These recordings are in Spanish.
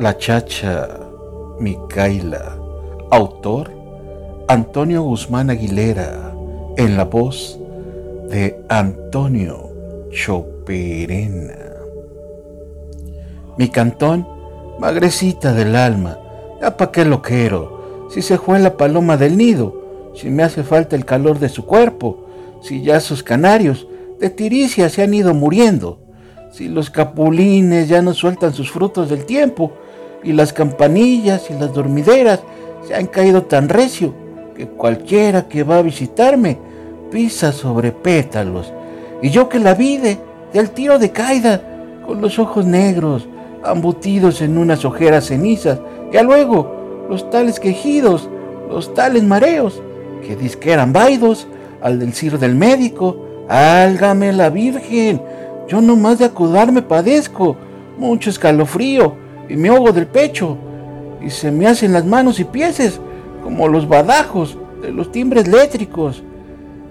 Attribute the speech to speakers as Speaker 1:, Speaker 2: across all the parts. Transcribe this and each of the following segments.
Speaker 1: La Chacha Micaela. Autor Antonio Guzmán Aguilera. En la voz de Antonio Choperena. Mi cantón, magrecita del alma, ya pa' qué lo quiero, si se fue la paloma del nido, si me hace falta el calor de su cuerpo, si ya sus canarios de tiricia se han ido muriendo, si los capulines ya no sueltan sus frutos del tiempo, y las campanillas y las dormideras se han caído tan recio que cualquiera que va a visitarme pisa sobre pétalos, y yo que la vide del tiro de caída, con los ojos negros, ambutidos en unas ojeras cenizas, y luego los tales quejidos, los tales mareos, que disque eran vaidos, al decir del médico, álgame la Virgen, yo no más de acudarme padezco, mucho escalofrío, y me ahogo del pecho, y se me hacen las manos y pies como los badajos de los timbres eléctricos,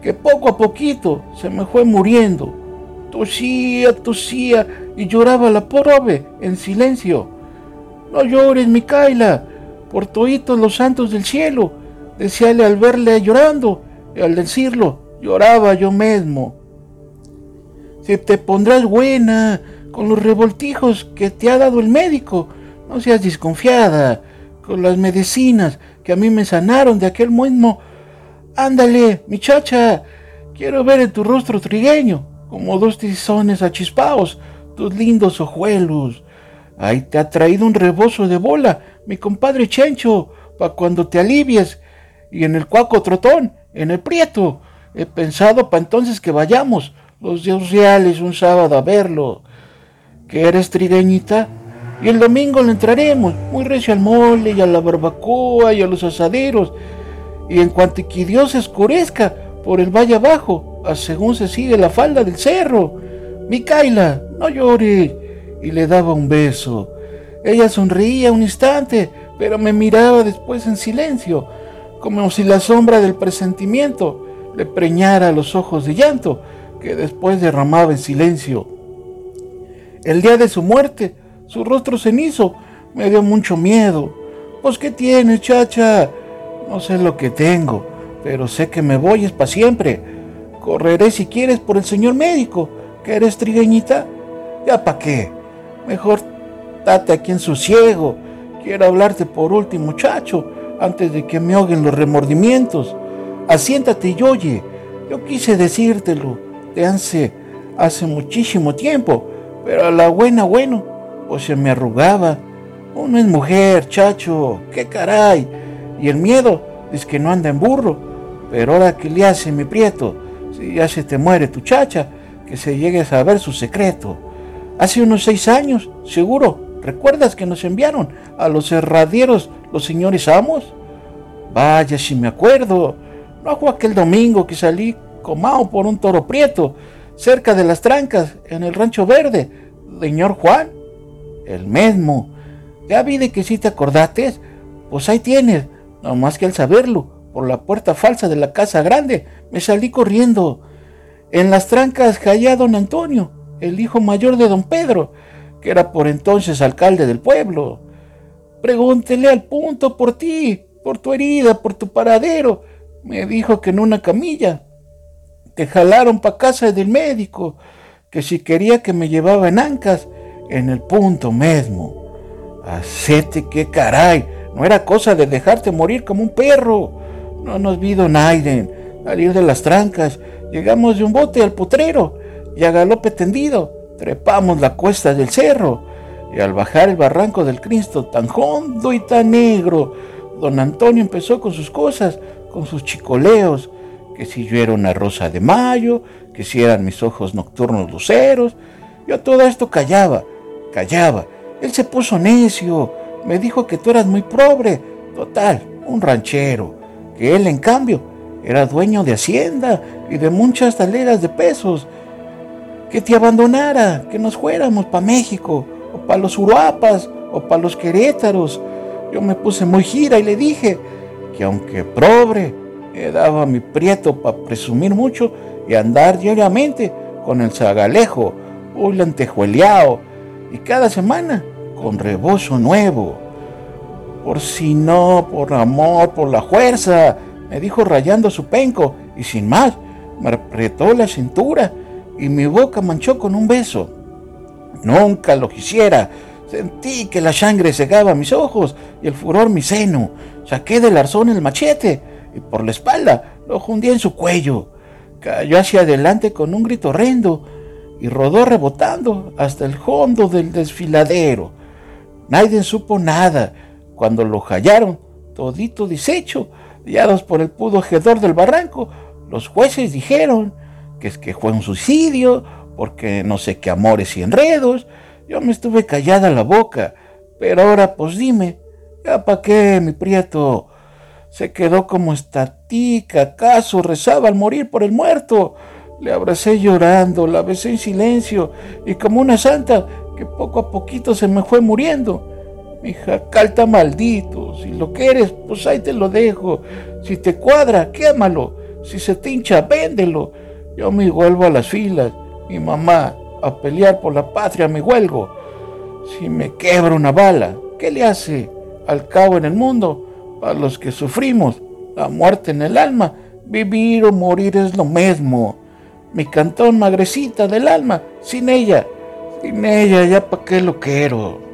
Speaker 1: que poco a poquito se me fue muriendo. Tosía, tosía y lloraba la pobre en silencio. No llores, Micaela, por toitos los santos del cielo, decíale al verle llorando, y al decirlo, lloraba yo mismo. Si te pondrás buena con los revoltijos que te ha dado el médico, no seas desconfiada, con las medicinas que a mí me sanaron de aquel mismo. Ándale, muchacha, quiero ver en tu rostro trigueño, como dos tizones achispados, tus lindos ojuelos. Ahí te ha traído un rebozo de bola, mi compadre Chencho, pa' cuando te alivies. Y en el cuaco trotón, en el prieto. He pensado pa' entonces que vayamos, los dios reales, un sábado a verlo. ¿Que eres trigueñita? Y el domingo le entraremos, muy recio al mole y a la barbacoa y a los asaderos. Y en cuanto que Dios se oscurezca por el valle abajo, a según se sigue la falda del cerro. Micaela, no llores. Y le daba un beso. Ella sonreía un instante, pero me miraba después en silencio, como si la sombra del presentimiento le preñara los ojos de llanto, que después derramaba en silencio. El día de su muerte, su rostro cenizo me dio mucho miedo. Pues, ¿qué tienes, chacha? No sé lo que tengo, pero sé que me voy es para siempre. Correré si quieres por el señor médico, que eres trigueñita. ¿Ya para qué? Mejor date aquí en su ciego. Quiero hablarte por último, muchacho, antes de que me ahoguen los remordimientos. Asiéntate y oye. Yo quise decírtelo de hace, hace muchísimo tiempo, pero a la buena, bueno, pues se me arrugaba. Uno es mujer, chacho, qué caray. Y el miedo es que no anda en burro. Pero ahora que le hace mi prieto, si ya se te muere tu chacha, que se llegue a saber su secreto. Hace unos seis años, seguro, ¿recuerdas que nos enviaron a los herradieros los señores amos? Vaya si me acuerdo. No fue aquel domingo que salí comao por un toro prieto, cerca de las trancas, en el rancho verde, señor Juan. El mismo. Ya vi de que si te acordates, pues ahí tienes, más que al saberlo, por la puerta falsa de la casa grande, me salí corriendo. En las trancas caía don Antonio, el hijo mayor de don Pedro, que era por entonces alcalde del pueblo. Pregúntele al punto por ti, por tu herida, por tu paradero. Me dijo que en una camilla. Te jalaron pa' casa del médico, que si quería que me llevaba en ancas, en el punto mismo. Hacete que caray, no era cosa de dejarte morir como un perro. No nos vi don Aiden salir de las trancas. Llegamos de un bote al potrero y a galope tendido trepamos la cuesta del cerro. Y al bajar el barranco del Cristo tan hondo y tan negro, don Antonio empezó con sus cosas, con sus chicoleos, que si yo era una rosa de mayo, que si eran mis ojos nocturnos luceros. Yo todo esto callaba, callaba. Él se puso necio, me dijo que tú eras muy pobre, total, un ranchero, que él en cambio era dueño de hacienda y de muchas taleras de pesos, que te abandonara, que nos fuéramos para México, o para los Uruapas, o para los Querétaros. Yo me puse muy gira y le dije que aunque pobre, me daba mi prieto para presumir mucho y andar diariamente con el zagalejo, un lantejueleado, y cada semana con rebozo nuevo. Por si no, por amor, por la fuerza, me dijo rayando su penco, y sin más, me apretó la cintura y mi boca manchó con un beso. Nunca lo quisiera. Sentí que la sangre cegaba mis ojos y el furor mi seno. Saqué del arzón el machete y por la espalda lo hundí en su cuello. Cayó hacia adelante con un grito horrendo y rodó rebotando hasta el fondo del desfiladero. Nadie supo nada cuando lo hallaron, todito deshecho, guiados por el pudo hedor del barranco. Los jueces dijeron que es que fue un suicidio, porque no sé qué amores y enredos. Yo me estuve callada la boca, pero ahora pues dime, ¿ya para qué, mi prieto? Se quedó como estatica, acaso rezaba al morir por el muerto. Le abracé llorando, la besé en silencio y como una santa que poco a poquito se me fue muriendo. Mi calta maldito, si lo quieres, pues ahí te lo dejo. Si te cuadra, quémalo. Si se te hincha, véndelo. Yo me vuelvo a las filas. Mi mamá, a pelear por la patria me huelgo. Si me quebra una bala, ¿qué le hace? Al cabo en el mundo, para los que sufrimos, la muerte en el alma, vivir o morir es lo mismo mi cantón magrecita del alma, sin ella, sin ella ya pa' qué lo quiero.